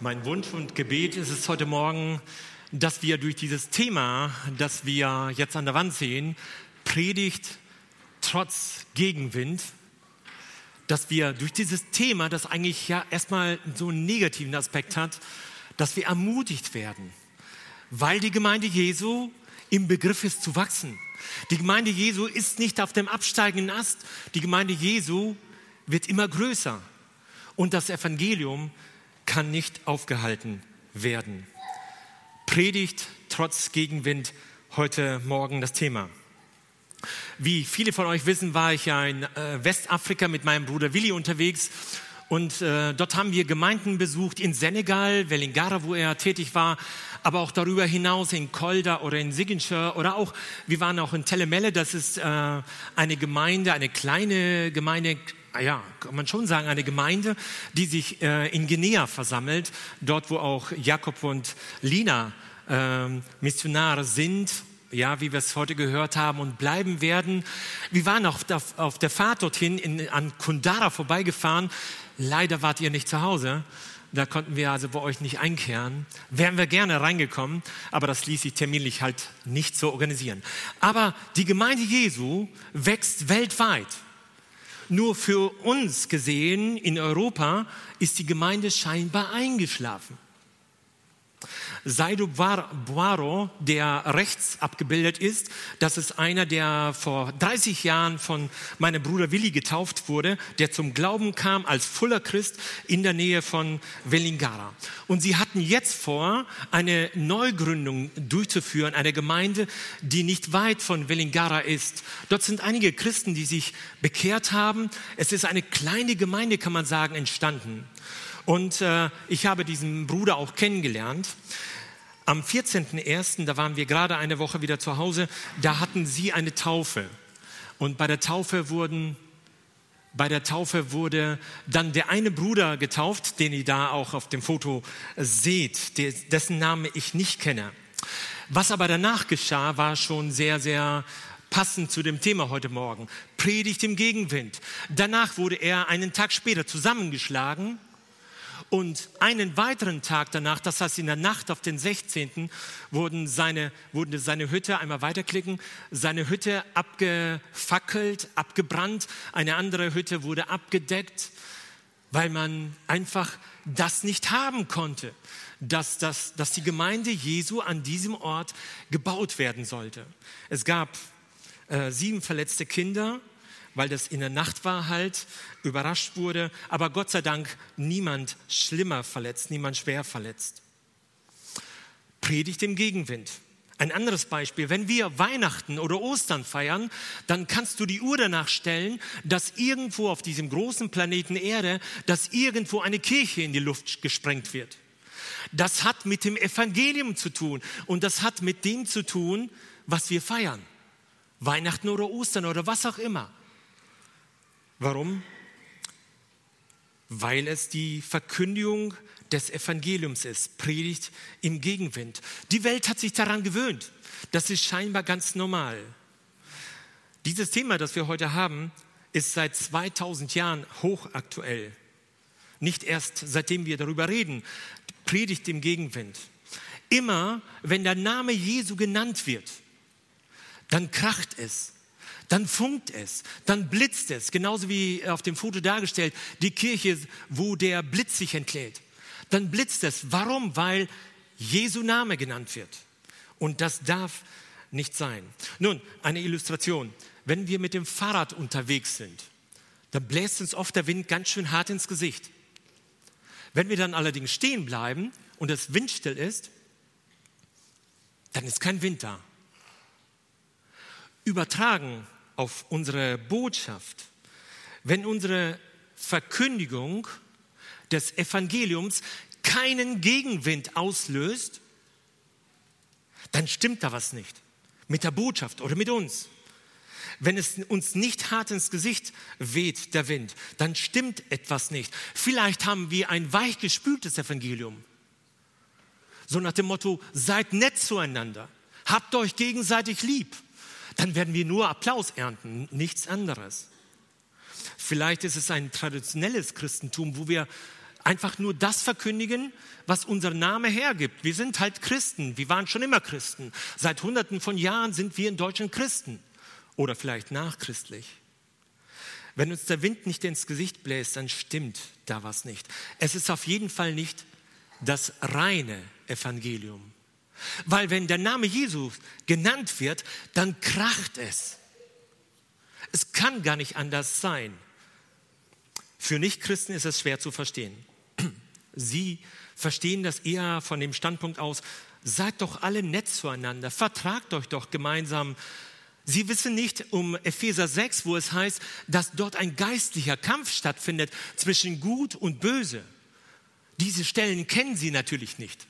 Mein Wunsch und Gebet ist es heute Morgen, dass wir durch dieses Thema, das wir jetzt an der Wand sehen, Predigt trotz Gegenwind, dass wir durch dieses Thema, das eigentlich ja erstmal so einen negativen Aspekt hat, dass wir ermutigt werden, weil die Gemeinde Jesu im Begriff ist zu wachsen. Die Gemeinde Jesu ist nicht auf dem absteigenden Ast. Die Gemeinde Jesu wird immer größer. Und das Evangelium kann nicht aufgehalten werden. Predigt trotz Gegenwind heute Morgen das Thema. Wie viele von euch wissen, war ich ja in äh, Westafrika mit meinem Bruder Willi unterwegs und äh, dort haben wir Gemeinden besucht in Senegal, Velingara, wo er tätig war, aber auch darüber hinaus in Kolda oder in Sigenscher oder auch, wir waren auch in Telemelle, das ist äh, eine Gemeinde, eine kleine Gemeinde, ja, kann man schon sagen, eine Gemeinde, die sich äh, in Guinea versammelt, dort wo auch Jakob und Lina äh, Missionare sind, ja, wie wir es heute gehört haben und bleiben werden. Wir waren auf, auf der Fahrt dorthin in, an Kundara vorbeigefahren. Leider wart ihr nicht zu Hause. Da konnten wir also bei euch nicht einkehren. Wären wir gerne reingekommen, aber das ließ sich terminlich halt nicht so organisieren. Aber die Gemeinde Jesu wächst weltweit. Nur für uns gesehen in Europa ist die Gemeinde scheinbar eingeschlafen. Saido Boaro, der rechts abgebildet ist, das ist einer, der vor 30 Jahren von meinem Bruder Willi getauft wurde, der zum Glauben kam als Fuller Christ in der Nähe von Velingara. Und sie hatten jetzt vor, eine Neugründung durchzuführen, eine Gemeinde, die nicht weit von Velingara ist. Dort sind einige Christen, die sich bekehrt haben. Es ist eine kleine Gemeinde, kann man sagen, entstanden. Und äh, ich habe diesen Bruder auch kennengelernt. Am 14.01., da waren wir gerade eine Woche wieder zu Hause, da hatten sie eine Taufe. Und bei der Taufe wurden bei der Taufe wurde dann der eine Bruder getauft, den ihr da auch auf dem Foto seht, dessen Name ich nicht kenne. Was aber danach geschah, war schon sehr, sehr passend zu dem Thema heute Morgen. Predigt im Gegenwind. Danach wurde er einen Tag später zusammengeschlagen und einen weiteren Tag danach, das heißt in der Nacht auf den 16., wurden seine, wurde seine Hütte, einmal weiterklicken, seine Hütte abgefackelt, abgebrannt, eine andere Hütte wurde abgedeckt, weil man einfach das nicht haben konnte, dass, dass, dass die Gemeinde Jesu an diesem Ort gebaut werden sollte. Es gab äh, sieben verletzte Kinder, weil das in der Nacht war halt, überrascht wurde, aber Gott sei Dank niemand schlimmer verletzt, niemand schwer verletzt. Predigt im Gegenwind. Ein anderes Beispiel, wenn wir Weihnachten oder Ostern feiern, dann kannst du die Uhr danach stellen, dass irgendwo auf diesem großen Planeten Erde, dass irgendwo eine Kirche in die Luft gesprengt wird. Das hat mit dem Evangelium zu tun und das hat mit dem zu tun, was wir feiern. Weihnachten oder Ostern oder was auch immer. Warum? Weil es die Verkündigung des Evangeliums ist, Predigt im Gegenwind. Die Welt hat sich daran gewöhnt. Das ist scheinbar ganz normal. Dieses Thema, das wir heute haben, ist seit 2000 Jahren hochaktuell. Nicht erst seitdem wir darüber reden. Predigt im Gegenwind. Immer, wenn der Name Jesu genannt wird, dann kracht es, dann funkt es, dann blitzt es, genauso wie auf dem Foto dargestellt, die Kirche, wo der Blitz sich entlädt. Dann blitzt es. Warum? Weil Jesu Name genannt wird. Und das darf nicht sein. Nun, eine Illustration. Wenn wir mit dem Fahrrad unterwegs sind, dann bläst uns oft der Wind ganz schön hart ins Gesicht. Wenn wir dann allerdings stehen bleiben und es windstill ist, dann ist kein Wind da. Übertragen auf unsere Botschaft, wenn unsere Verkündigung des Evangeliums keinen Gegenwind auslöst, dann stimmt da was nicht mit der Botschaft oder mit uns. Wenn es uns nicht hart ins Gesicht weht, der Wind, dann stimmt etwas nicht. Vielleicht haben wir ein weichgespültes Evangelium. So nach dem Motto, seid nett zueinander, habt euch gegenseitig lieb dann werden wir nur Applaus ernten, nichts anderes. Vielleicht ist es ein traditionelles Christentum, wo wir einfach nur das verkündigen, was unser Name hergibt. Wir sind halt Christen, wir waren schon immer Christen. Seit Hunderten von Jahren sind wir in Deutschland Christen oder vielleicht nachchristlich. Wenn uns der Wind nicht ins Gesicht bläst, dann stimmt da was nicht. Es ist auf jeden Fall nicht das reine Evangelium. Weil wenn der Name Jesus genannt wird, dann kracht es. Es kann gar nicht anders sein. Für Nichtchristen ist es schwer zu verstehen. Sie verstehen das eher von dem Standpunkt aus, seid doch alle nett zueinander, vertragt euch doch gemeinsam. Sie wissen nicht um Epheser 6, wo es heißt, dass dort ein geistlicher Kampf stattfindet zwischen Gut und Böse. Diese Stellen kennen sie natürlich nicht.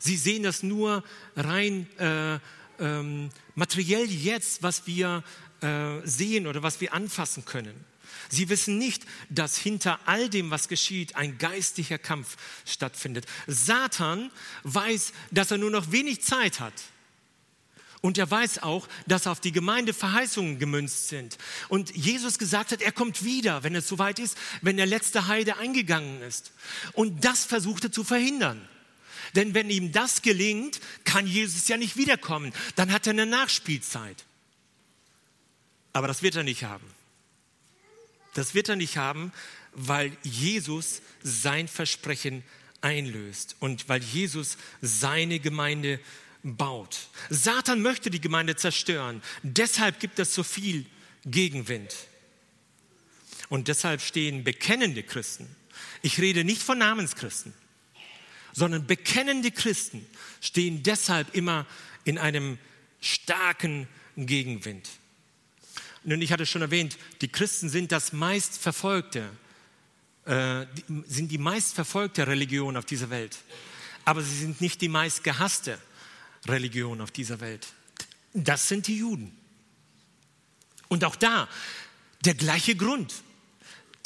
Sie sehen das nur rein äh, ähm, materiell jetzt, was wir äh, sehen oder was wir anfassen können. Sie wissen nicht, dass hinter all dem, was geschieht, ein geistlicher Kampf stattfindet. Satan weiß, dass er nur noch wenig Zeit hat. Und er weiß auch, dass auf die Gemeinde Verheißungen gemünzt sind. Und Jesus gesagt hat, er kommt wieder, wenn es soweit ist, wenn der letzte Heide eingegangen ist. Und das versucht er zu verhindern. Denn wenn ihm das gelingt, kann Jesus ja nicht wiederkommen. Dann hat er eine Nachspielzeit. Aber das wird er nicht haben. Das wird er nicht haben, weil Jesus sein Versprechen einlöst und weil Jesus seine Gemeinde baut. Satan möchte die Gemeinde zerstören. Deshalb gibt es so viel Gegenwind. Und deshalb stehen bekennende Christen, ich rede nicht von Namenschristen, sondern bekennende Christen stehen deshalb immer in einem starken Gegenwind. Nun, ich hatte schon erwähnt, die Christen sind das meistverfolgte, äh, sind die meistverfolgte Religion auf dieser Welt. Aber sie sind nicht die meistgehasste Religion auf dieser Welt. Das sind die Juden. Und auch da der gleiche Grund.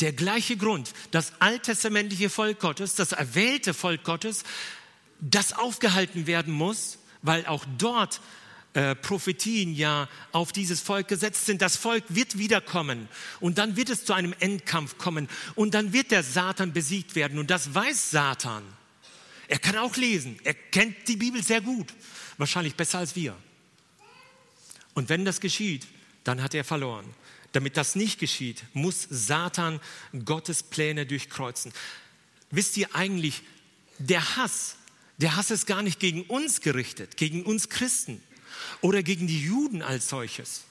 Der gleiche Grund. Das alttestamentliche Volk Gottes, das erwählte Volk Gottes, das aufgehalten werden muss, weil auch dort äh, Prophetien ja auf dieses Volk gesetzt sind. Das Volk wird wiederkommen und dann wird es zu einem Endkampf kommen und dann wird der Satan besiegt werden und das weiß Satan. Er kann auch lesen, er kennt die Bibel sehr gut, wahrscheinlich besser als wir. Und wenn das geschieht, dann hat er verloren. Damit das nicht geschieht, muss Satan Gottes Pläne durchkreuzen. Wisst ihr eigentlich, der Hass, der Hass ist gar nicht gegen uns gerichtet, gegen uns Christen oder gegen die Juden als solches.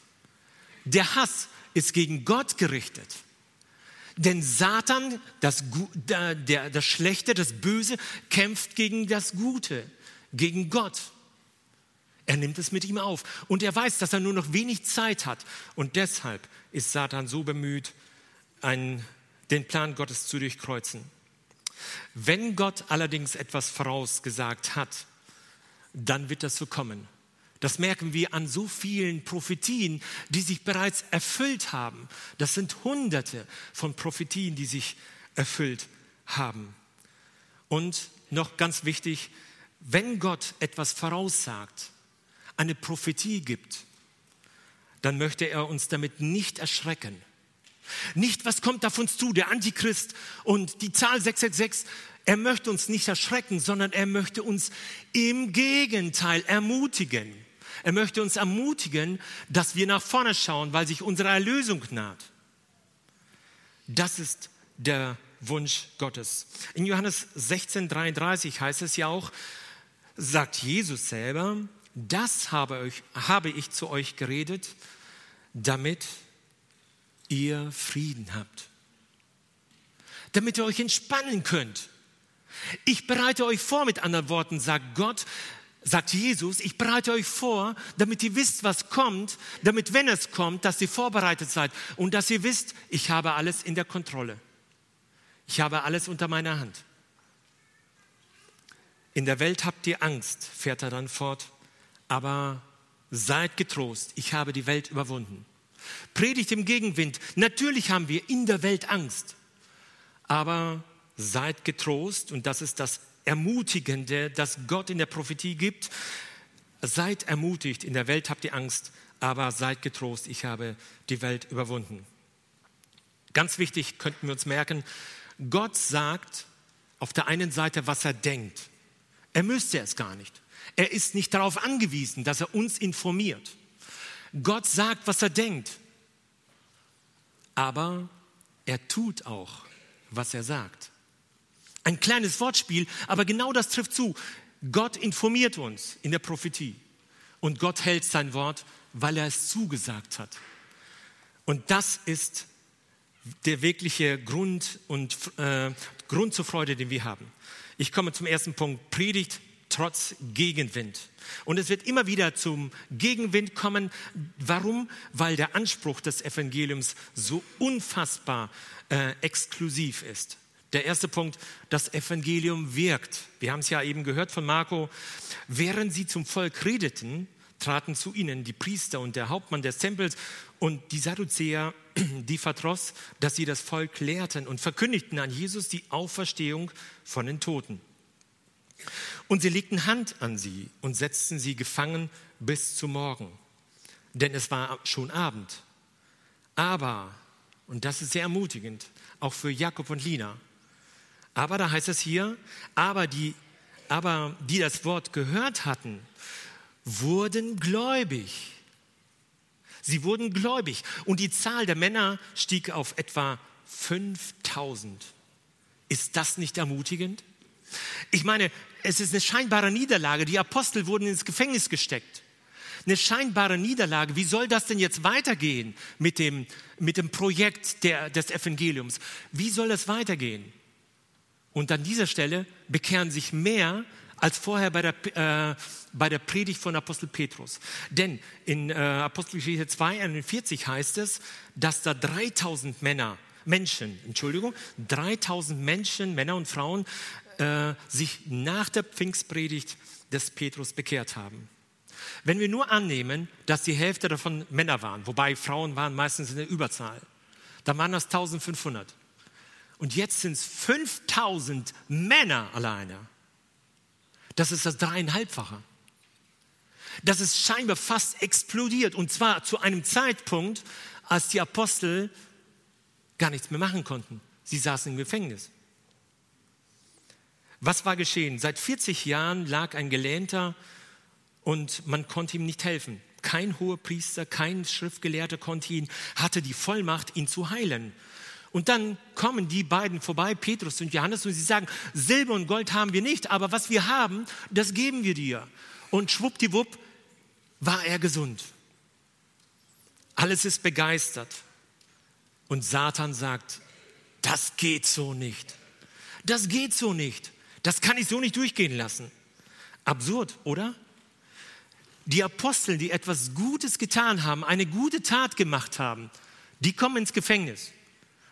Der Hass ist gegen Gott gerichtet. Denn Satan, das, der, der, das Schlechte, das Böse, kämpft gegen das Gute, gegen Gott. Er nimmt es mit ihm auf. Und er weiß, dass er nur noch wenig Zeit hat. Und deshalb ist Satan so bemüht, einen, den Plan Gottes zu durchkreuzen. Wenn Gott allerdings etwas vorausgesagt hat, dann wird das so kommen. Das merken wir an so vielen Prophetien, die sich bereits erfüllt haben. Das sind hunderte von Prophetien, die sich erfüllt haben. Und noch ganz wichtig, wenn Gott etwas voraussagt, eine Prophetie gibt, dann möchte er uns damit nicht erschrecken. Nicht, was kommt auf uns zu, der Antichrist und die Zahl 666 er möchte uns nicht erschrecken, sondern er möchte uns im Gegenteil ermutigen. Er möchte uns ermutigen, dass wir nach vorne schauen, weil sich unsere Erlösung naht. Das ist der Wunsch Gottes. In Johannes 16:33 heißt es ja auch, sagt Jesus selber, das habe, ich, habe ich zu euch geredet, damit ihr Frieden habt. Damit ihr euch entspannen könnt. Ich bereite euch vor, mit anderen Worten, sagt Gott, sagt Jesus, ich bereite euch vor, damit ihr wisst, was kommt, damit, wenn es kommt, dass ihr vorbereitet seid und dass ihr wisst, ich habe alles in der Kontrolle. Ich habe alles unter meiner Hand. In der Welt habt ihr Angst, fährt er dann fort, aber seid getrost, ich habe die Welt überwunden. Predigt im Gegenwind, natürlich haben wir in der Welt Angst, aber seid getrost und das ist das Ermutigende, das Gott in der Prophetie gibt. Seid ermutigt, in der Welt habt ihr Angst, aber seid getrost, ich habe die Welt überwunden. Ganz wichtig könnten wir uns merken, Gott sagt, auf der einen Seite, was er denkt. Er müsste es gar nicht. Er ist nicht darauf angewiesen, dass er uns informiert. Gott sagt, was er denkt. Aber er tut auch, was er sagt. Ein kleines Wortspiel, aber genau das trifft zu. Gott informiert uns in der Prophetie. Und Gott hält sein Wort, weil er es zugesagt hat. Und das ist der wirkliche Grund und äh, Grund zur Freude, den wir haben. Ich komme zum ersten Punkt: Predigt trotz Gegenwind. Und es wird immer wieder zum Gegenwind kommen. Warum? Weil der Anspruch des Evangeliums so unfassbar äh, exklusiv ist. Der erste Punkt, das Evangelium wirkt. Wir haben es ja eben gehört von Marco. Während sie zum Volk redeten, traten zu ihnen die Priester und der Hauptmann des Tempels und die Sadduzäer, die verdross, dass sie das Volk lehrten und verkündigten an Jesus die Auferstehung von den Toten. Und sie legten Hand an sie und setzten sie gefangen bis zum Morgen, denn es war schon Abend. Aber, und das ist sehr ermutigend, auch für Jakob und Lina, aber da heißt es hier, aber die, aber die das Wort gehört hatten, wurden gläubig. Sie wurden gläubig und die Zahl der Männer stieg auf etwa 5000. Ist das nicht ermutigend? Ich meine, es ist eine scheinbare Niederlage. Die Apostel wurden ins Gefängnis gesteckt. Eine scheinbare Niederlage. Wie soll das denn jetzt weitergehen mit dem, mit dem Projekt der, des Evangeliums? Wie soll es weitergehen? Und an dieser Stelle bekehren sich mehr als vorher bei der, äh, bei der Predigt von Apostel Petrus. Denn in äh, Apostelgeschichte 2, 41 heißt es, dass da 3000 Männer, Menschen, Entschuldigung, 3000 Menschen, Männer und Frauen, äh, sich nach der Pfingstpredigt des Petrus bekehrt haben. Wenn wir nur annehmen, dass die Hälfte davon Männer waren, wobei Frauen waren meistens in der Überzahl, dann waren das 1500. Und jetzt sind es 5000 Männer alleine. Das ist das dreieinhalbfache. Das ist scheinbar fast explodiert. Und zwar zu einem Zeitpunkt, als die Apostel gar nichts mehr machen konnten. Sie saßen im Gefängnis. Was war geschehen? Seit 40 Jahren lag ein Gelähmter und man konnte ihm nicht helfen. Kein hoher Priester, kein Schriftgelehrter konnte ihn, hatte die Vollmacht, ihn zu heilen. Und dann kommen die beiden vorbei, Petrus und Johannes, und sie sagen, Silber und Gold haben wir nicht, aber was wir haben, das geben wir dir. Und schwuppdiwupp war er gesund. Alles ist begeistert. Und Satan sagt, das geht so nicht. Das geht so nicht. Das kann ich so nicht durchgehen lassen. Absurd, oder? Die Apostel, die etwas Gutes getan haben, eine gute Tat gemacht haben, die kommen ins Gefängnis.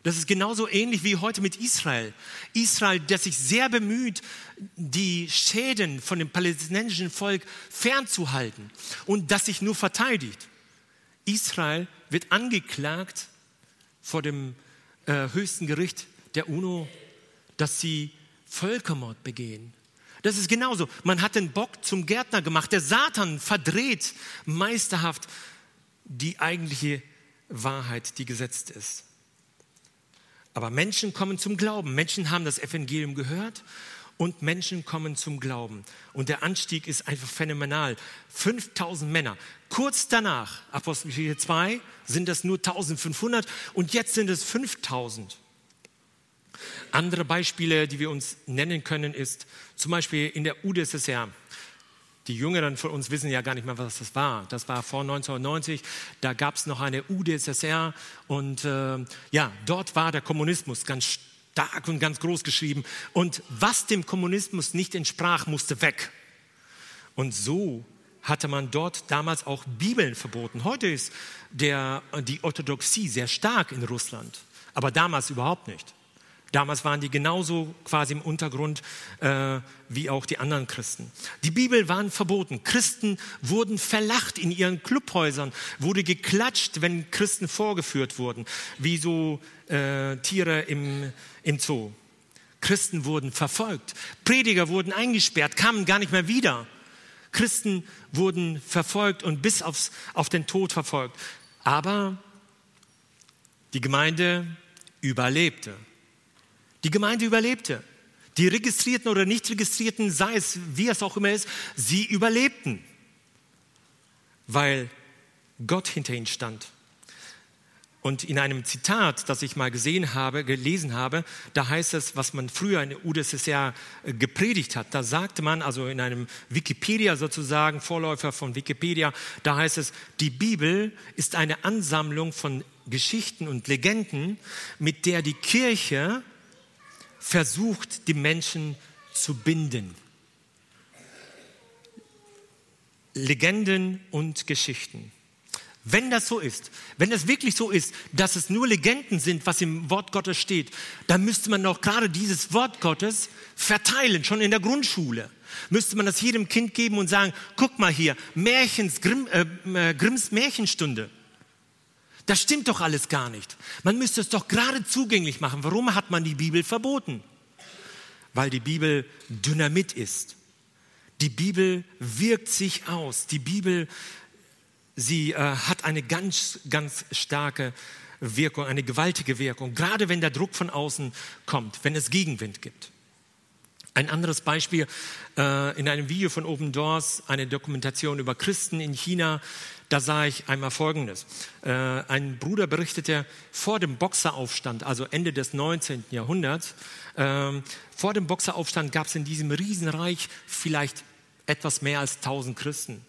Das ist genauso ähnlich wie heute mit Israel. Israel, das sich sehr bemüht, die Schäden von dem palästinensischen Volk fernzuhalten und das sich nur verteidigt. Israel wird angeklagt vor dem äh, höchsten Gericht der UNO, dass sie Völkermord begehen. Das ist genauso. Man hat den Bock zum Gärtner gemacht. Der Satan verdreht meisterhaft die eigentliche Wahrheit, die gesetzt ist. Aber Menschen kommen zum Glauben. Menschen haben das Evangelium gehört und Menschen kommen zum Glauben. Und der Anstieg ist einfach phänomenal. 5000 Männer. Kurz danach, Apostelgeschichte 2, sind das nur 1500 und jetzt sind es 5000. Andere Beispiele, die wir uns nennen können, ist zum Beispiel in der UdSSR. Die Jüngeren von uns wissen ja gar nicht mehr, was das war. Das war vor 1990. Da gab es noch eine UdSSR und äh, ja, dort war der Kommunismus ganz stark und ganz groß geschrieben. Und was dem Kommunismus nicht entsprach, musste weg. Und so hatte man dort damals auch Bibeln verboten. Heute ist der, die Orthodoxie sehr stark in Russland, aber damals überhaupt nicht. Damals waren die genauso quasi im Untergrund äh, wie auch die anderen Christen. Die Bibel waren verboten. Christen wurden verlacht in ihren Clubhäusern, wurde geklatscht, wenn Christen vorgeführt wurden, wie so äh, Tiere im, im Zoo. Christen wurden verfolgt. Prediger wurden eingesperrt, kamen gar nicht mehr wieder. Christen wurden verfolgt und bis aufs, auf den Tod verfolgt. Aber die Gemeinde überlebte. Die Gemeinde überlebte. Die Registrierten oder nicht Registrierten, sei es wie es auch immer ist, sie überlebten, weil Gott hinter ihnen stand. Und in einem Zitat, das ich mal gesehen habe, gelesen habe, da heißt es, was man früher in der UdSSR äh, gepredigt hat. Da sagte man, also in einem Wikipedia sozusagen, Vorläufer von Wikipedia, da heißt es, die Bibel ist eine Ansammlung von Geschichten und Legenden, mit der die Kirche versucht, die Menschen zu binden. Legenden und Geschichten. Wenn das so ist, wenn es wirklich so ist, dass es nur Legenden sind, was im Wort Gottes steht, dann müsste man doch gerade dieses Wort Gottes verteilen, schon in der Grundschule. Müsste man das jedem Kind geben und sagen, guck mal hier, Märchens, Grimm, äh, äh Grimms Märchenstunde. Das stimmt doch alles gar nicht. Man müsste es doch gerade zugänglich machen. Warum hat man die Bibel verboten? Weil die Bibel Dynamit ist. Die Bibel wirkt sich aus. Die Bibel sie äh, hat eine ganz, ganz starke Wirkung, eine gewaltige Wirkung, gerade wenn der Druck von außen kommt, wenn es Gegenwind gibt. Ein anderes Beispiel äh, in einem Video von Open Doors, eine Dokumentation über Christen in China, da sah ich einmal Folgendes. Äh, ein Bruder berichtete vor dem Boxeraufstand, also Ende des 19. Jahrhunderts, äh, vor dem Boxeraufstand gab es in diesem Riesenreich vielleicht etwas mehr als 1000 Christen,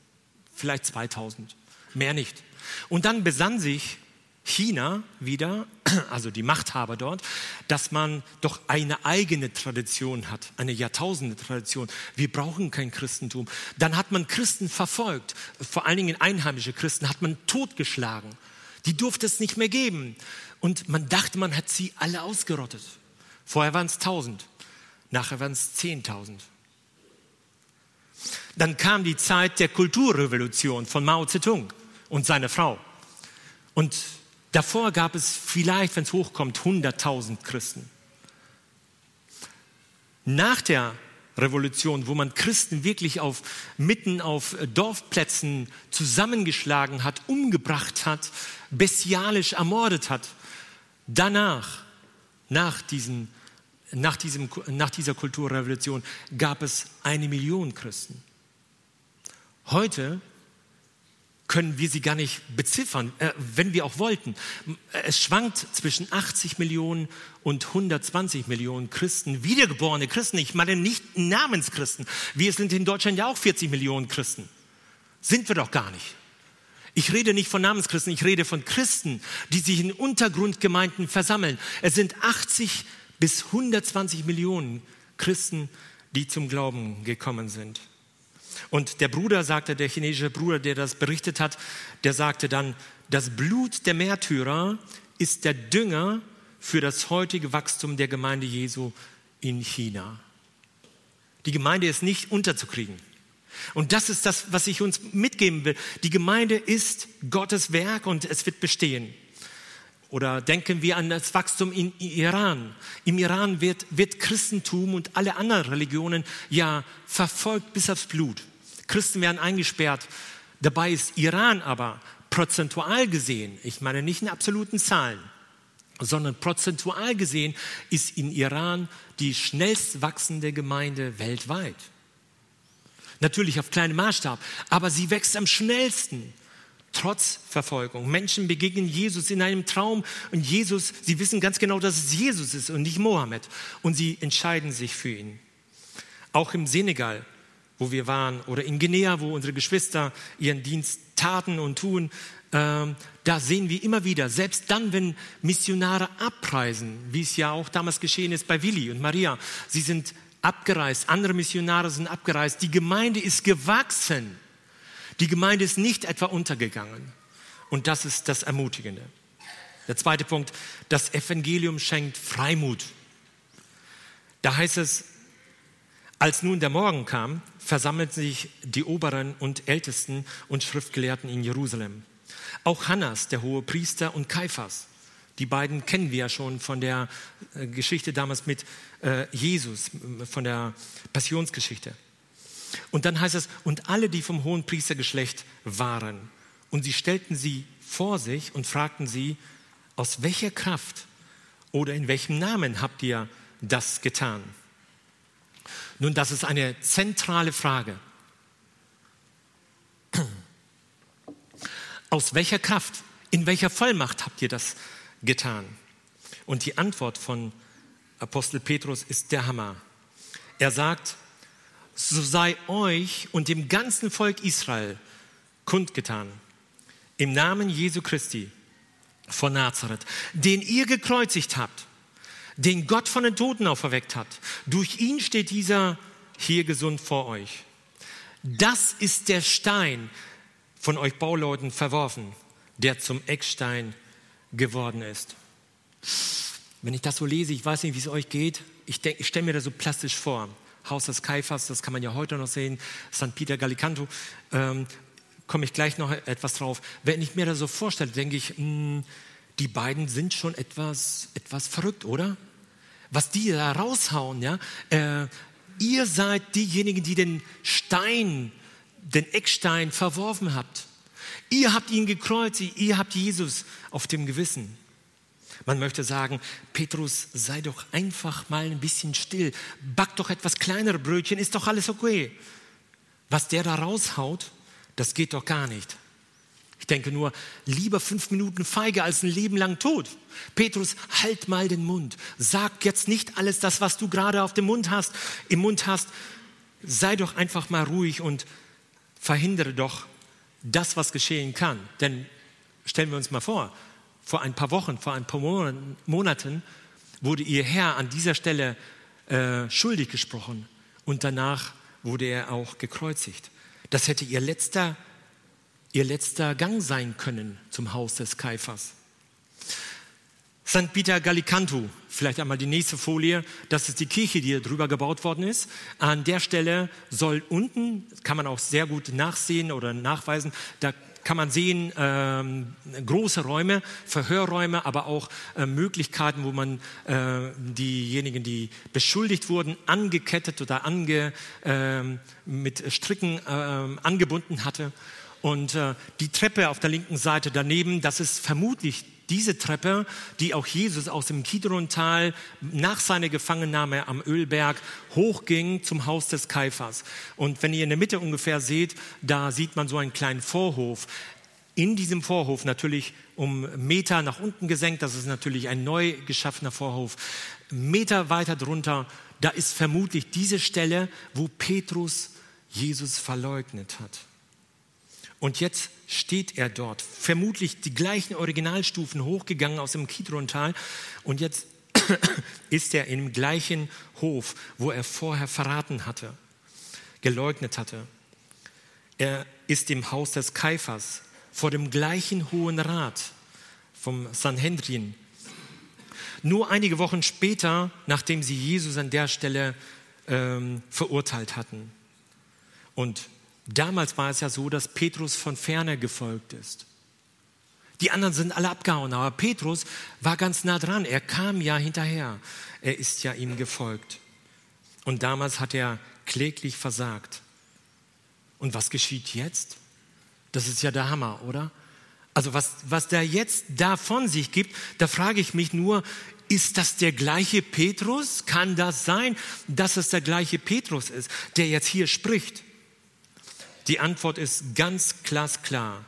vielleicht 2000 mehr nicht. Und dann besann sich China wieder, also die Machthaber dort, dass man doch eine eigene Tradition hat, eine Jahrtausende Tradition. Wir brauchen kein Christentum. Dann hat man Christen verfolgt, vor allen Dingen einheimische Christen hat man totgeschlagen. Die durfte es nicht mehr geben. Und man dachte, man hat sie alle ausgerottet. Vorher waren es tausend, nachher waren es zehntausend. Dann kam die Zeit der Kulturrevolution von Mao Zedong und seine Frau. Und davor gab es vielleicht, wenn es hochkommt, 100.000 Christen. Nach der Revolution, wo man Christen wirklich auf, mitten auf Dorfplätzen zusammengeschlagen hat, umgebracht hat, bestialisch ermordet hat, danach, nach, diesen, nach, diesem, nach dieser Kulturrevolution, gab es eine Million Christen. Heute können wir sie gar nicht beziffern, äh, wenn wir auch wollten. Es schwankt zwischen 80 Millionen und 120 Millionen Christen, wiedergeborene Christen. Ich meine nicht Namenschristen. Wir sind in Deutschland ja auch 40 Millionen Christen. Sind wir doch gar nicht. Ich rede nicht von Namenschristen, ich rede von Christen, die sich in Untergrundgemeinden versammeln. Es sind 80 bis 120 Millionen Christen, die zum Glauben gekommen sind. Und der Bruder sagte, der chinesische Bruder, der das berichtet hat, der sagte dann, das Blut der Märtyrer ist der Dünger für das heutige Wachstum der Gemeinde Jesu in China. Die Gemeinde ist nicht unterzukriegen. Und das ist das, was ich uns mitgeben will. Die Gemeinde ist Gottes Werk und es wird bestehen. Oder denken wir an das Wachstum in Iran. Im Iran wird, wird Christentum und alle anderen Religionen ja verfolgt bis aufs Blut. Christen werden eingesperrt. Dabei ist Iran aber prozentual gesehen, ich meine nicht in absoluten Zahlen, sondern prozentual gesehen ist in Iran die schnellst wachsende Gemeinde weltweit. Natürlich auf kleinem Maßstab, aber sie wächst am schnellsten trotz Verfolgung. Menschen begegnen Jesus in einem Traum und Jesus, sie wissen ganz genau, dass es Jesus ist und nicht Mohammed und sie entscheiden sich für ihn. Auch im Senegal wo wir waren, oder in Guinea, wo unsere Geschwister ihren Dienst taten und tun, ähm, da sehen wir immer wieder, selbst dann, wenn Missionare abreisen, wie es ja auch damals geschehen ist bei Willi und Maria, sie sind abgereist, andere Missionare sind abgereist, die Gemeinde ist gewachsen. Die Gemeinde ist nicht etwa untergegangen. Und das ist das Ermutigende. Der zweite Punkt, das Evangelium schenkt Freimut. Da heißt es, als nun der Morgen kam, versammelten sich die Oberen und Ältesten und Schriftgelehrten in Jerusalem. Auch Hannas, der hohe Priester, und Kaiphas. Die beiden kennen wir ja schon von der äh, Geschichte damals mit äh, Jesus, von der Passionsgeschichte. Und dann heißt es, und alle, die vom hohen Priestergeschlecht waren. Und sie stellten sie vor sich und fragten sie, aus welcher Kraft oder in welchem Namen habt ihr das getan? Nun, das ist eine zentrale Frage. Aus welcher Kraft, in welcher Vollmacht habt ihr das getan? Und die Antwort von Apostel Petrus ist der Hammer. Er sagt, so sei euch und dem ganzen Volk Israel kundgetan, im Namen Jesu Christi von Nazareth, den ihr gekreuzigt habt, den Gott von den Toten auferweckt hat. Durch ihn steht dieser hier gesund vor euch. Das ist der Stein, von euch Bauleuten verworfen, der zum Eckstein geworden ist. Wenn ich das so lese, ich weiß nicht, wie es euch geht, ich, ich stelle mir das so plastisch vor. Haus des Kaiphas, das kann man ja heute noch sehen, St. Peter Gallicanto, ähm, komme ich gleich noch etwas drauf. Wenn ich mir das so vorstelle, denke ich, mh, hm, die beiden sind schon etwas, etwas verrückt, oder? Was die da raushauen, ja? Äh, ihr seid diejenigen, die den Stein den Eckstein verworfen habt. Ihr habt ihn gekreuzigt, ihr habt Jesus auf dem Gewissen. Man möchte sagen, Petrus, sei doch einfach mal ein bisschen still, back doch etwas kleinere Brötchen, ist doch alles okay. Was der da raushaut, das geht doch gar nicht. Ich denke nur, lieber fünf Minuten feige als ein Leben lang tot. Petrus, halt mal den Mund. Sag jetzt nicht alles das, was du gerade auf dem Mund hast, im Mund hast. Sei doch einfach mal ruhig und verhindere doch das, was geschehen kann. Denn stellen wir uns mal vor, vor ein paar Wochen, vor ein paar Monaten wurde ihr Herr an dieser Stelle äh, schuldig gesprochen und danach wurde er auch gekreuzigt. Das hätte ihr letzter, ihr letzter Gang sein können zum Haus des Kaifers. St. Peter Gallicantu, vielleicht einmal die nächste Folie, das ist die Kirche, die drüber gebaut worden ist. An der Stelle soll unten, kann man auch sehr gut nachsehen oder nachweisen, da kann man sehen, ähm, große Räume, Verhörräume, aber auch äh, Möglichkeiten, wo man äh, diejenigen, die beschuldigt wurden, angekettet oder ange, äh, mit Stricken ähm, angebunden hatte. Und äh, die Treppe auf der linken Seite daneben, das ist vermutlich diese Treppe, die auch Jesus aus dem Kidrontal nach seiner Gefangennahme am Ölberg hochging zum Haus des Kaifers. Und wenn ihr in der Mitte ungefähr seht, da sieht man so einen kleinen Vorhof. In diesem Vorhof natürlich um Meter nach unten gesenkt, das ist natürlich ein neu geschaffener Vorhof. Meter weiter drunter, da ist vermutlich diese Stelle, wo Petrus Jesus verleugnet hat. Und jetzt steht er dort, vermutlich die gleichen Originalstufen hochgegangen aus dem Kidrontal. Und jetzt ist er im gleichen Hof, wo er vorher verraten hatte, geleugnet hatte. Er ist im Haus des Kaifers, vor dem gleichen Hohen Rat vom Sanhedrin. Nur einige Wochen später, nachdem sie Jesus an der Stelle ähm, verurteilt hatten. Und Damals war es ja so, dass Petrus von ferne gefolgt ist. Die anderen sind alle abgehauen, aber Petrus war ganz nah dran. Er kam ja hinterher. Er ist ja ihm gefolgt. Und damals hat er kläglich versagt. Und was geschieht jetzt? Das ist ja der Hammer, oder? Also was, was der jetzt da von sich gibt, da frage ich mich nur, ist das der gleiche Petrus? Kann das sein, dass es der gleiche Petrus ist, der jetzt hier spricht? Die Antwort ist ganz glasklar.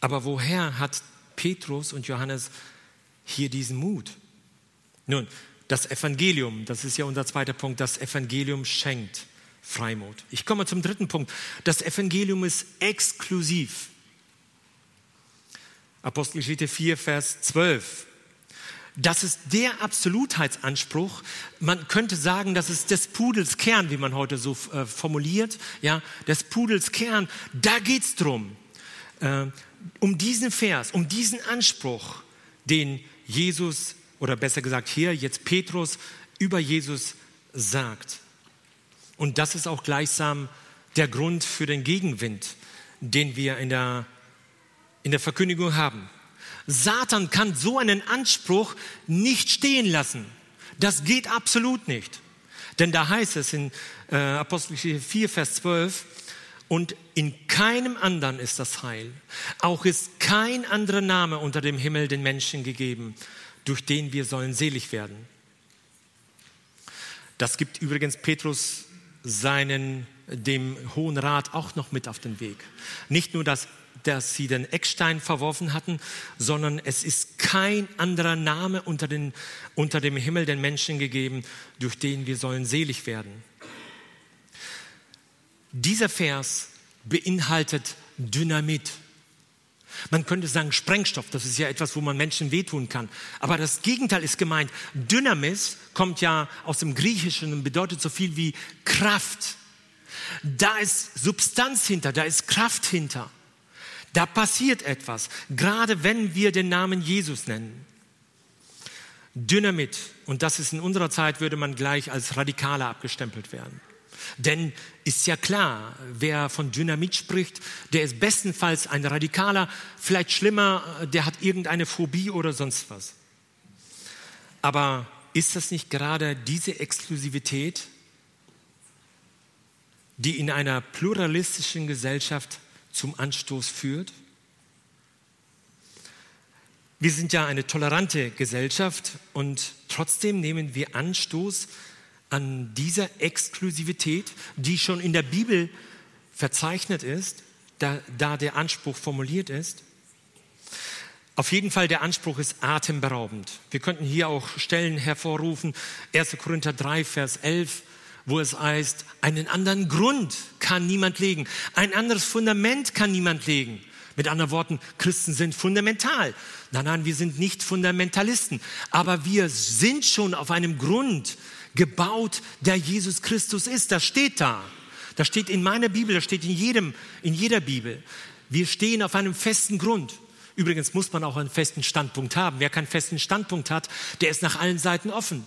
Aber woher hat Petrus und Johannes hier diesen Mut? Nun, das Evangelium, das ist ja unser zweiter Punkt, das Evangelium schenkt Freimut. Ich komme zum dritten Punkt. Das Evangelium ist exklusiv. Apostelgeschichte 4, Vers 12. Das ist der Absolutheitsanspruch. Man könnte sagen, das ist des Pudels Kern, wie man heute so äh, formuliert. Ja, des Pudels Kern. Da geht's drum. Äh, um diesen Vers, um diesen Anspruch, den Jesus oder besser gesagt hier jetzt Petrus über Jesus sagt. Und das ist auch gleichsam der Grund für den Gegenwind, den wir in der, in der Verkündigung haben. Satan kann so einen Anspruch nicht stehen lassen. Das geht absolut nicht. Denn da heißt es in äh, Apostelgeschichte 4, Vers 12, und in keinem anderen ist das Heil. Auch ist kein anderer Name unter dem Himmel den Menschen gegeben, durch den wir sollen selig werden. Das gibt übrigens Petrus seinen, dem Hohen Rat auch noch mit auf den Weg. Nicht nur, dass, dass sie den Eckstein verworfen hatten, sondern es ist kein anderer Name unter, den, unter dem Himmel den Menschen gegeben, durch den wir sollen selig werden. Dieser Vers beinhaltet Dynamit. Man könnte sagen Sprengstoff, das ist ja etwas, wo man Menschen wehtun kann. Aber das Gegenteil ist gemeint. Dynamis kommt ja aus dem Griechischen und bedeutet so viel wie Kraft. Da ist Substanz hinter, da ist Kraft hinter. Da passiert etwas, gerade wenn wir den Namen Jesus nennen. Dynamit, und das ist in unserer Zeit, würde man gleich als Radikaler abgestempelt werden. Denn ist ja klar, wer von Dynamit spricht, der ist bestenfalls ein Radikaler, vielleicht schlimmer, der hat irgendeine Phobie oder sonst was. Aber ist das nicht gerade diese Exklusivität, die in einer pluralistischen Gesellschaft zum Anstoß führt? Wir sind ja eine tolerante Gesellschaft und trotzdem nehmen wir Anstoß an dieser Exklusivität, die schon in der Bibel verzeichnet ist, da, da der Anspruch formuliert ist. Auf jeden Fall, der Anspruch ist atemberaubend. Wir könnten hier auch Stellen hervorrufen, 1. Korinther 3, Vers 11, wo es heißt, einen anderen Grund kann niemand legen, ein anderes Fundament kann niemand legen. Mit anderen Worten, Christen sind fundamental. Nein, nein, wir sind nicht Fundamentalisten, aber wir sind schon auf einem Grund, gebaut, der Jesus Christus ist. Das steht da. Das steht in meiner Bibel, das steht in, jedem, in jeder Bibel. Wir stehen auf einem festen Grund. Übrigens muss man auch einen festen Standpunkt haben. Wer keinen festen Standpunkt hat, der ist nach allen Seiten offen.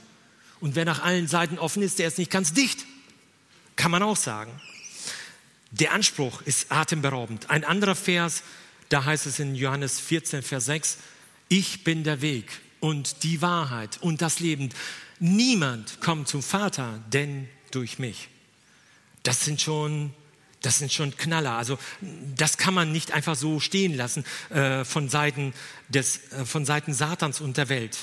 Und wer nach allen Seiten offen ist, der ist nicht ganz dicht. Kann man auch sagen. Der Anspruch ist atemberaubend. Ein anderer Vers, da heißt es in Johannes 14, Vers 6, ich bin der Weg und die Wahrheit und das Leben. Niemand kommt zum Vater, denn durch mich. Das sind schon, das sind schon Knaller. Also das kann man nicht einfach so stehen lassen äh, von, Seiten des, äh, von Seiten Satans und der Welt.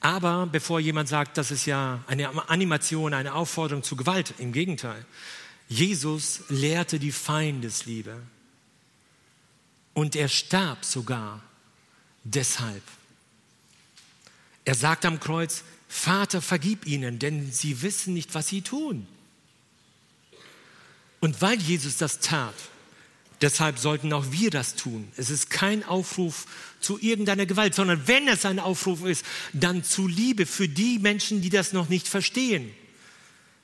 Aber bevor jemand sagt, das ist ja eine Animation, eine Aufforderung zu Gewalt, im Gegenteil. Jesus lehrte die Feindesliebe. Und er starb sogar deshalb. Er sagt am Kreuz, Vater, vergib ihnen, denn sie wissen nicht, was sie tun. Und weil Jesus das tat, deshalb sollten auch wir das tun. Es ist kein Aufruf zu irgendeiner Gewalt, sondern wenn es ein Aufruf ist, dann zu Liebe für die Menschen, die das noch nicht verstehen.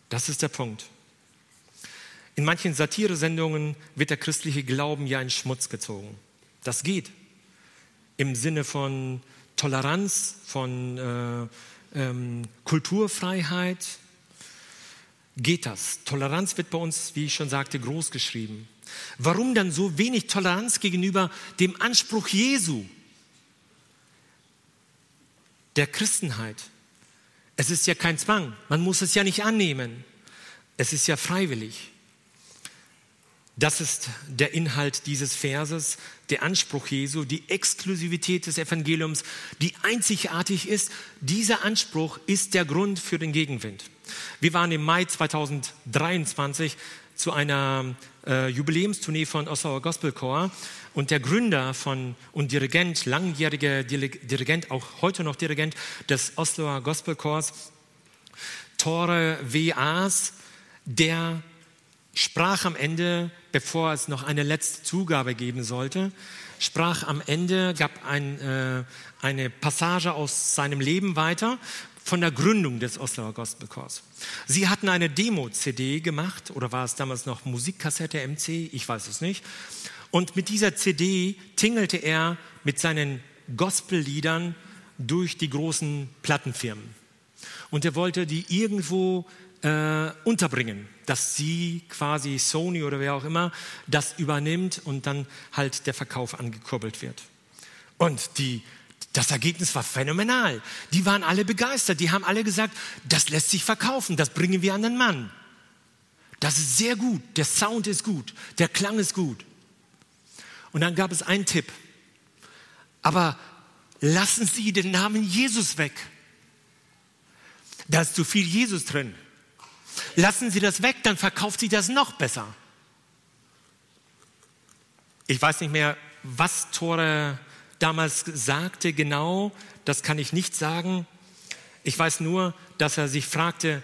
Das ist der Punkt. In manchen Satiresendungen wird der christliche Glauben ja in Schmutz gezogen. Das geht. Im Sinne von Toleranz, von äh, ähm, Kulturfreiheit, geht das. Toleranz wird bei uns, wie ich schon sagte, groß geschrieben. Warum dann so wenig Toleranz gegenüber dem Anspruch Jesu, der Christenheit? Es ist ja kein Zwang, man muss es ja nicht annehmen. Es ist ja freiwillig. Das ist der Inhalt dieses Verses, der Anspruch Jesu, die Exklusivität des Evangeliums, die einzigartig ist. Dieser Anspruch ist der Grund für den Gegenwind. Wir waren im Mai 2023 zu einer äh, Jubiläumstournee von Osloer Gospel Chor und der Gründer von und Dirigent, langjähriger Dirigent, auch heute noch Dirigent des Osloer Gospel Chors, Tore W. Aas, der sprach am Ende, bevor es noch eine letzte Zugabe geben sollte, sprach am Ende, gab ein, äh, eine Passage aus seinem Leben weiter von der Gründung des Osloer Gospel. Sie hatten eine Demo-CD gemacht, oder war es damals noch Musikkassette MC? Ich weiß es nicht. Und mit dieser CD tingelte er mit seinen Gospelliedern durch die großen Plattenfirmen. Und er wollte die irgendwo äh, unterbringen, dass sie quasi Sony oder wer auch immer das übernimmt und dann halt der Verkauf angekurbelt wird. Und die, das Ergebnis war phänomenal. Die waren alle begeistert. Die haben alle gesagt, das lässt sich verkaufen, das bringen wir an den Mann. Das ist sehr gut. Der Sound ist gut. Der Klang ist gut. Und dann gab es einen Tipp. Aber lassen Sie den Namen Jesus weg. Da ist zu viel Jesus drin. Lassen Sie das weg, dann verkauft sie das noch besser. Ich weiß nicht mehr, was Tore damals sagte genau, das kann ich nicht sagen. Ich weiß nur, dass er sich fragte,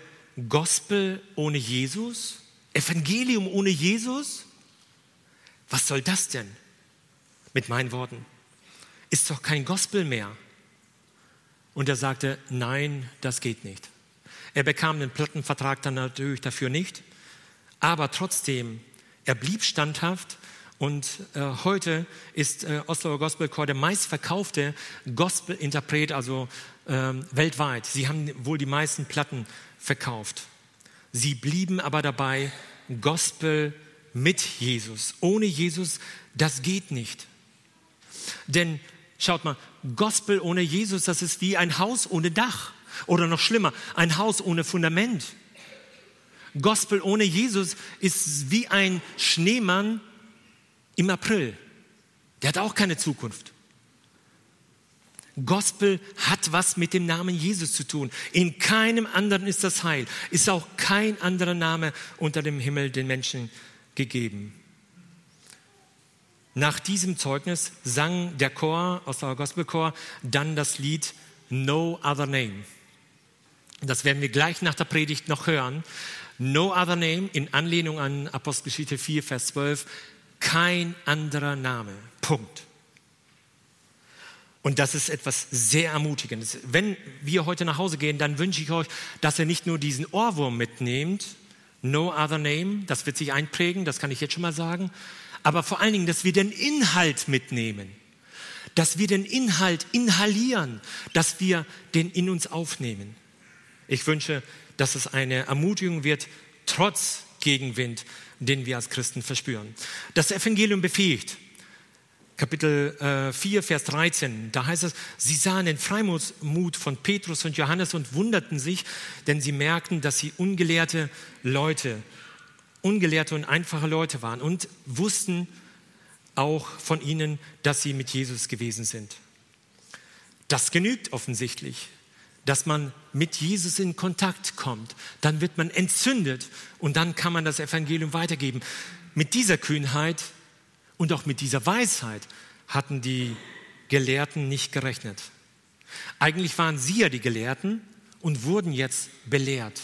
Gospel ohne Jesus? Evangelium ohne Jesus? Was soll das denn? Mit meinen Worten. Ist doch kein Gospel mehr. Und er sagte, nein, das geht nicht. Er bekam den Plattenvertrag dann natürlich dafür nicht, aber trotzdem, er blieb standhaft und äh, heute ist äh, Gospel Chor der meistverkaufte Gospel-Interpret, also äh, weltweit. Sie haben wohl die meisten Platten verkauft. Sie blieben aber dabei, Gospel mit Jesus. Ohne Jesus, das geht nicht. Denn schaut mal, Gospel ohne Jesus, das ist wie ein Haus ohne Dach. Oder noch schlimmer, ein Haus ohne Fundament. Gospel ohne Jesus ist wie ein Schneemann im April. Der hat auch keine Zukunft. Gospel hat was mit dem Namen Jesus zu tun. In keinem anderen ist das Heil. Ist auch kein anderer Name unter dem Himmel den Menschen gegeben. Nach diesem Zeugnis sang der Chor aus der Gospelchor dann das Lied No Other Name. Das werden wir gleich nach der Predigt noch hören. No Other Name in Anlehnung an Apostelgeschichte 4, Vers 12. Kein anderer Name. Punkt. Und das ist etwas sehr Ermutigendes. Wenn wir heute nach Hause gehen, dann wünsche ich euch, dass ihr nicht nur diesen Ohrwurm mitnehmt, no other name, das wird sich einprägen, das kann ich jetzt schon mal sagen, aber vor allen Dingen, dass wir den Inhalt mitnehmen, dass wir den Inhalt inhalieren, dass wir den in uns aufnehmen. Ich wünsche, dass es eine Ermutigung wird, trotz Gegenwind, den wir als Christen verspüren. Das Evangelium befähigt. Kapitel äh, 4, Vers 13, da heißt es, sie sahen den Freimut von Petrus und Johannes und wunderten sich, denn sie merkten, dass sie ungelehrte Leute, ungelehrte und einfache Leute waren und wussten auch von ihnen, dass sie mit Jesus gewesen sind. Das genügt offensichtlich, dass man mit Jesus in Kontakt kommt. Dann wird man entzündet und dann kann man das Evangelium weitergeben. Mit dieser Kühnheit und auch mit dieser Weisheit hatten die Gelehrten nicht gerechnet. Eigentlich waren sie ja die Gelehrten und wurden jetzt belehrt.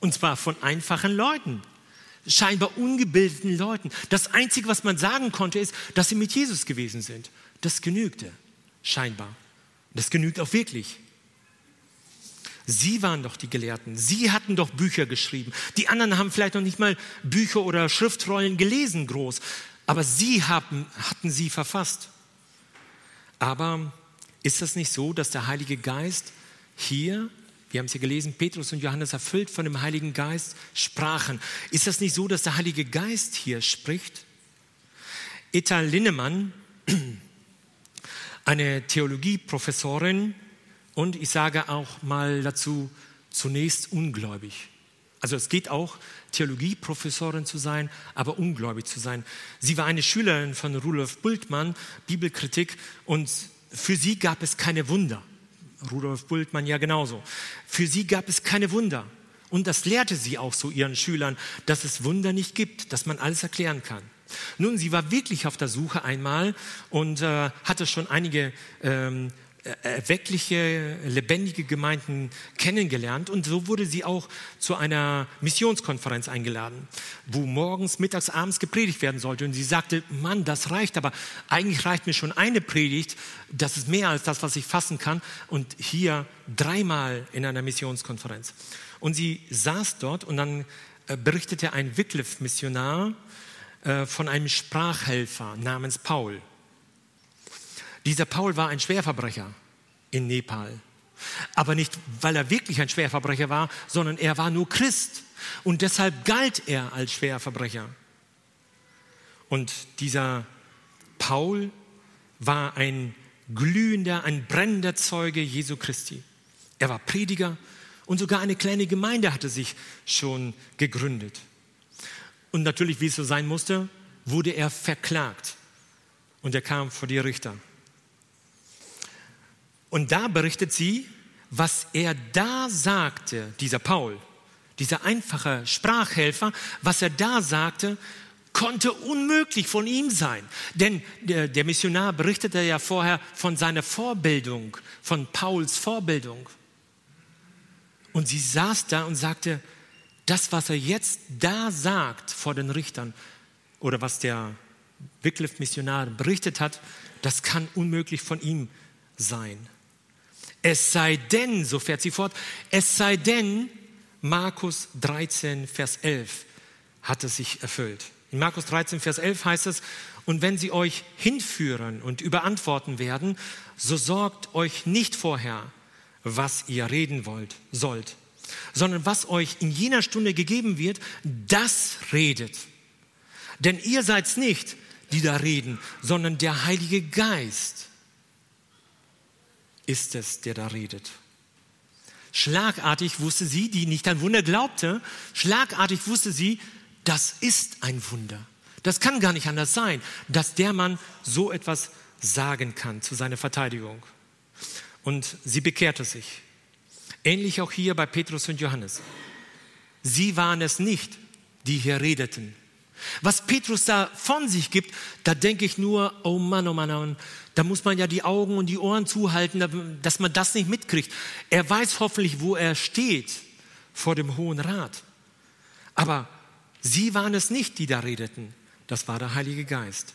Und zwar von einfachen Leuten, scheinbar ungebildeten Leuten. Das Einzige, was man sagen konnte, ist, dass sie mit Jesus gewesen sind. Das genügte, scheinbar. Das genügt auch wirklich. Sie waren doch die Gelehrten. Sie hatten doch Bücher geschrieben. Die anderen haben vielleicht noch nicht mal Bücher oder Schriftrollen gelesen, groß aber sie haben, hatten sie verfasst. Aber ist das nicht so, dass der Heilige Geist hier, wir haben es hier gelesen, Petrus und Johannes erfüllt von dem Heiligen Geist sprachen? Ist das nicht so, dass der Heilige Geist hier spricht? Etta Linnemann, eine Theologieprofessorin und ich sage auch mal dazu, zunächst ungläubig. Also es geht auch, Theologieprofessorin zu sein, aber ungläubig zu sein. Sie war eine Schülerin von Rudolf Bultmann, Bibelkritik, und für sie gab es keine Wunder. Rudolf Bultmann ja genauso. Für sie gab es keine Wunder. Und das lehrte sie auch so ihren Schülern, dass es Wunder nicht gibt, dass man alles erklären kann. Nun, sie war wirklich auf der Suche einmal und äh, hatte schon einige ähm, erweckliche, lebendige Gemeinden kennengelernt und so wurde sie auch zu einer Missionskonferenz eingeladen, wo morgens, mittags, abends gepredigt werden sollte. Und sie sagte, Mann, das reicht, aber eigentlich reicht mir schon eine Predigt, das ist mehr als das, was ich fassen kann. Und hier dreimal in einer Missionskonferenz. Und sie saß dort und dann äh, berichtete ein Wycliffe-Missionar äh, von einem Sprachhelfer namens Paul. Dieser Paul war ein Schwerverbrecher in Nepal. Aber nicht, weil er wirklich ein Schwerverbrecher war, sondern er war nur Christ. Und deshalb galt er als Schwerverbrecher. Und dieser Paul war ein glühender, ein brennender Zeuge Jesu Christi. Er war Prediger und sogar eine kleine Gemeinde hatte sich schon gegründet. Und natürlich, wie es so sein musste, wurde er verklagt und er kam vor die Richter. Und da berichtet sie, was er da sagte, dieser Paul, dieser einfache Sprachhelfer, was er da sagte, konnte unmöglich von ihm sein. Denn der, der, Missionar berichtete ja vorher von seiner Vorbildung, von Pauls Vorbildung. Und sie saß da und sagte, das, was er jetzt da sagt vor den Richtern oder was der Wycliffe-Missionar berichtet hat, das kann unmöglich von ihm sein. Es sei denn, so fährt sie fort, es sei denn, Markus 13, Vers 11 hat es sich erfüllt. In Markus 13, Vers 11 heißt es, und wenn sie euch hinführen und überantworten werden, so sorgt euch nicht vorher, was ihr reden wollt, sollt, sondern was euch in jener Stunde gegeben wird, das redet. Denn ihr seid nicht, die da reden, sondern der Heilige Geist ist es, der da redet. Schlagartig wusste sie, die nicht an Wunder glaubte, schlagartig wusste sie, das ist ein Wunder. Das kann gar nicht anders sein, dass der Mann so etwas sagen kann zu seiner Verteidigung. Und sie bekehrte sich. Ähnlich auch hier bei Petrus und Johannes. Sie waren es nicht, die hier redeten. Was Petrus da von sich gibt, da denke ich nur, oh Mann, oh Mann, oh Mann, da muss man ja die Augen und die Ohren zuhalten, dass man das nicht mitkriegt. Er weiß hoffentlich, wo er steht vor dem Hohen Rat. Aber sie waren es nicht, die da redeten. Das war der Heilige Geist.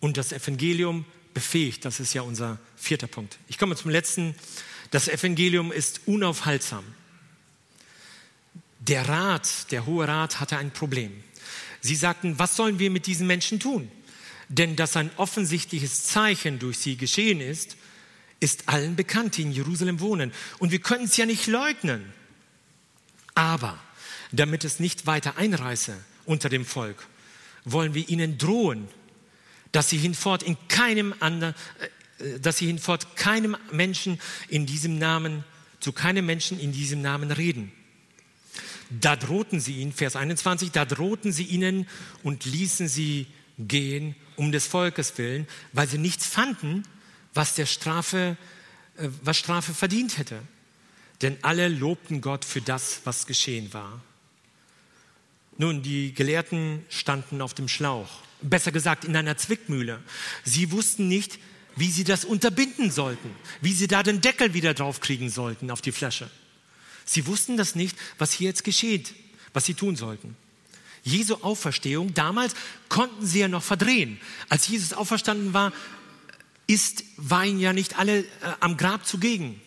Und das Evangelium befähigt, das ist ja unser vierter Punkt. Ich komme zum letzten. Das Evangelium ist unaufhaltsam. Der Rat, der Hohe Rat hatte ein Problem. Sie sagten, was sollen wir mit diesen Menschen tun? Denn dass ein offensichtliches Zeichen durch sie geschehen ist, ist allen bekannt, die in Jerusalem wohnen. Und wir können es ja nicht leugnen. Aber damit es nicht weiter einreiße unter dem Volk, wollen wir ihnen drohen, dass sie hinfort in keinem anderen, äh, dass sie hinfort keinem Menschen in diesem Namen, zu keinem Menschen in diesem Namen reden. Da drohten sie ihnen, Vers 21, da drohten sie ihnen und ließen sie gehen um des Volkes willen, weil sie nichts fanden, was der Strafe, äh, was Strafe verdient hätte. Denn alle lobten Gott für das, was geschehen war. Nun, die Gelehrten standen auf dem Schlauch, besser gesagt in einer Zwickmühle. Sie wussten nicht, wie sie das unterbinden sollten, wie sie da den Deckel wieder draufkriegen sollten auf die Flasche. Sie wussten das nicht, was hier jetzt geschieht, was sie tun sollten. Jesu Auferstehung, damals konnten sie ja noch verdrehen. Als Jesus auferstanden war, ist, waren ja nicht alle äh, am Grab zugegen.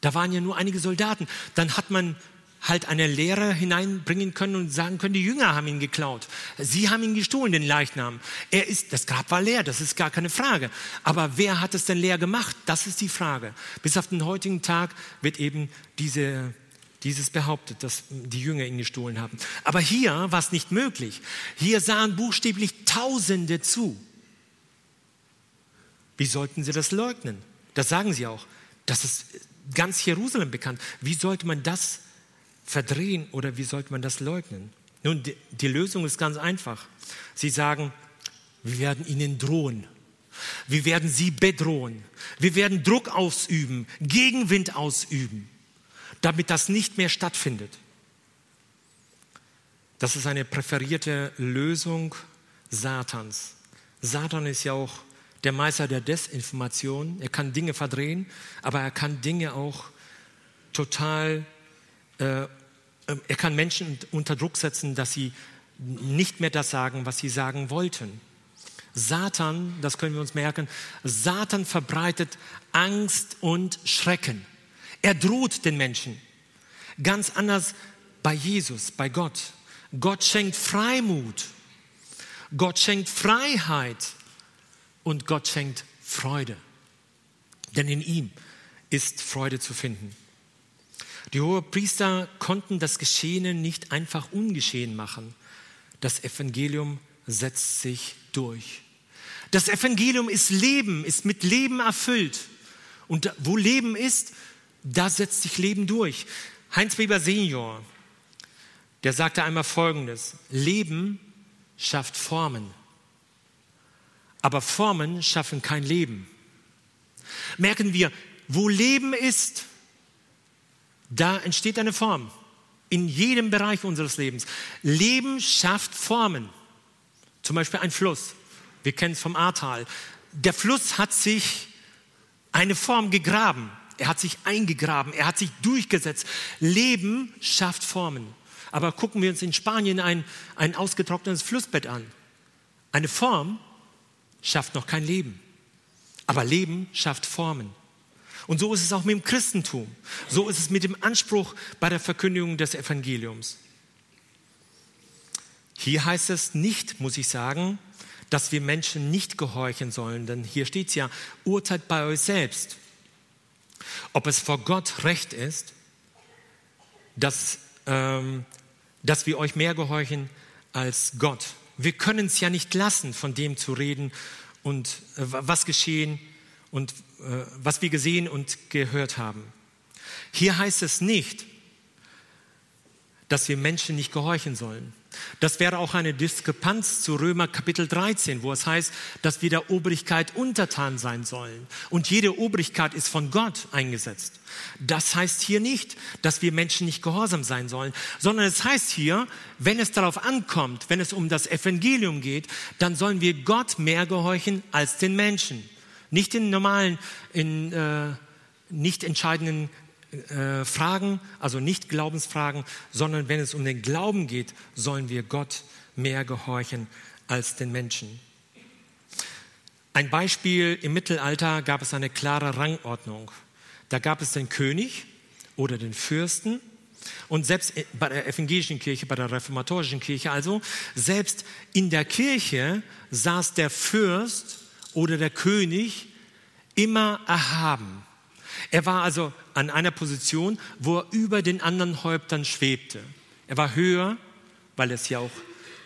Da waren ja nur einige Soldaten. Dann hat man halt eine Lehre hineinbringen können und sagen können, die Jünger haben ihn geklaut. Sie haben ihn gestohlen, den Leichnam. Er ist, das Grab war leer, das ist gar keine Frage. Aber wer hat es denn leer gemacht? Das ist die Frage. Bis auf den heutigen Tag wird eben diese dieses behauptet, dass die Jünger ihn gestohlen haben. Aber hier war es nicht möglich. Hier sahen buchstäblich Tausende zu. Wie sollten sie das leugnen? Das sagen sie auch. Das ist ganz Jerusalem bekannt. Wie sollte man das verdrehen oder wie sollte man das leugnen? Nun, die, die Lösung ist ganz einfach. Sie sagen, wir werden ihnen drohen. Wir werden sie bedrohen. Wir werden Druck ausüben, Gegenwind ausüben damit das nicht mehr stattfindet. Das ist eine präferierte Lösung Satans. Satan ist ja auch der Meister der Desinformation. Er kann Dinge verdrehen, aber er kann Dinge auch total, er kann Menschen unter Druck setzen, dass sie nicht mehr das sagen, was sie sagen wollten. Satan, das können wir uns merken, Satan verbreitet Angst und Schrecken. Er droht den Menschen. Ganz anders bei Jesus, bei Gott. Gott schenkt Freimut. Gott schenkt Freiheit und Gott schenkt Freude. Denn in ihm ist Freude zu finden. Die Hohepriester konnten das Geschehene nicht einfach ungeschehen machen. Das Evangelium setzt sich durch. Das Evangelium ist Leben, ist mit Leben erfüllt. Und wo Leben ist, da setzt sich Leben durch. Heinz Weber Senior, der sagte einmal Folgendes, Leben schafft Formen, aber Formen schaffen kein Leben. Merken wir, wo Leben ist, da entsteht eine Form. In jedem Bereich unseres Lebens. Leben schafft Formen. Zum Beispiel ein Fluss. Wir kennen es vom Ahrtal. Der Fluss hat sich eine Form gegraben. Er hat sich eingegraben. Er hat sich durchgesetzt. Leben schafft Formen. Aber gucken wir uns in Spanien ein, ein ausgetrocknetes Flussbett an. Eine Form schafft noch kein Leben. Aber Leben schafft Formen. Und so ist es auch mit dem Christentum. So ist es mit dem Anspruch bei der Verkündigung des Evangeliums. Hier heißt es nicht, muss ich sagen, dass wir Menschen nicht gehorchen sollen, denn hier steht es ja, urteilt bei euch selbst, ob es vor Gott recht ist, dass, ähm, dass wir euch mehr gehorchen als Gott. Wir können es ja nicht lassen, von dem zu reden und äh, was geschehen und was wir gesehen und gehört haben. Hier heißt es nicht, dass wir Menschen nicht gehorchen sollen. Das wäre auch eine Diskrepanz zu Römer Kapitel 13, wo es heißt, dass wir der Obrigkeit untertan sein sollen. Und jede Obrigkeit ist von Gott eingesetzt. Das heißt hier nicht, dass wir Menschen nicht gehorsam sein sollen, sondern es heißt hier, wenn es darauf ankommt, wenn es um das Evangelium geht, dann sollen wir Gott mehr gehorchen als den Menschen. Nicht in normalen, in äh, nicht entscheidenden äh, Fragen, also nicht Glaubensfragen, sondern wenn es um den Glauben geht, sollen wir Gott mehr gehorchen als den Menschen. Ein Beispiel, im Mittelalter gab es eine klare Rangordnung. Da gab es den König oder den Fürsten und selbst bei der evangelischen Kirche, bei der reformatorischen Kirche also, selbst in der Kirche saß der Fürst oder der König immer erhaben. Er war also an einer Position, wo er über den anderen Häuptern schwebte. Er war höher, weil es ja auch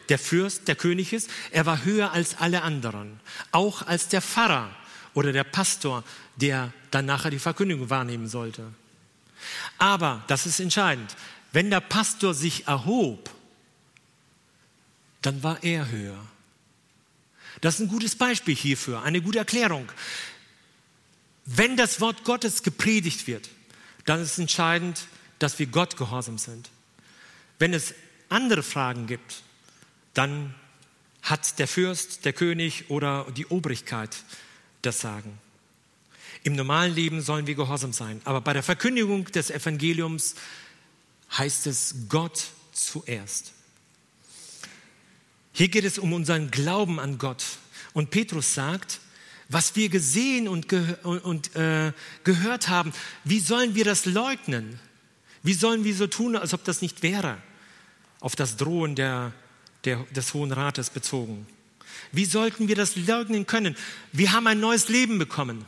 der Fürst, der König ist. Er war höher als alle anderen, auch als der Pfarrer oder der Pastor, der dann nachher die Verkündigung wahrnehmen sollte. Aber, das ist entscheidend, wenn der Pastor sich erhob, dann war er höher. Das ist ein gutes Beispiel hierfür, eine gute Erklärung. Wenn das Wort Gottes gepredigt wird, dann ist entscheidend, dass wir Gott gehorsam sind. Wenn es andere Fragen gibt, dann hat der Fürst, der König oder die Obrigkeit das Sagen. Im normalen Leben sollen wir gehorsam sein, aber bei der Verkündigung des Evangeliums heißt es Gott zuerst. Hier geht es um unseren Glauben an Gott. Und Petrus sagt, was wir gesehen und, ge und, äh, gehört haben, wie sollen wir das leugnen? Wie sollen wir so tun, als ob das nicht wäre? Auf das Drohen der, der, des Hohen Rates bezogen. Wie sollten wir das leugnen können? Wir haben ein neues Leben bekommen.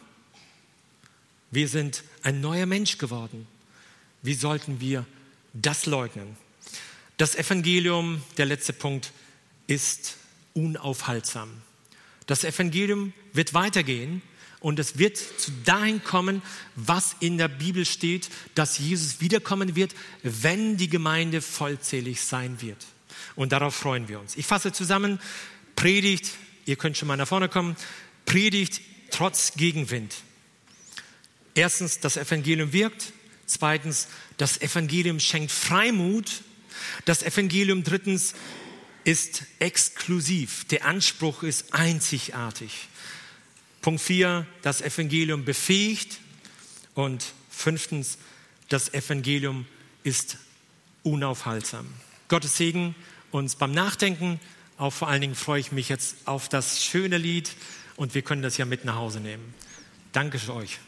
Wir sind ein neuer Mensch geworden. Wie sollten wir das leugnen? Das Evangelium, der letzte Punkt, ist unaufhaltsam. Das Evangelium wird weitergehen und es wird zu dahin kommen, was in der Bibel steht, dass Jesus wiederkommen wird, wenn die Gemeinde vollzählig sein wird. Und darauf freuen wir uns. Ich fasse zusammen, Predigt, ihr könnt schon mal nach vorne kommen, Predigt trotz Gegenwind. Erstens, das Evangelium wirkt. Zweitens, das Evangelium schenkt Freimut. Das Evangelium drittens ist exklusiv. Der Anspruch ist einzigartig. Punkt 4, das Evangelium befähigt. Und fünftens, das Evangelium ist unaufhaltsam. Gottes Segen uns beim Nachdenken. Auch vor allen Dingen freue ich mich jetzt auf das schöne Lied und wir können das ja mit nach Hause nehmen. Danke für euch.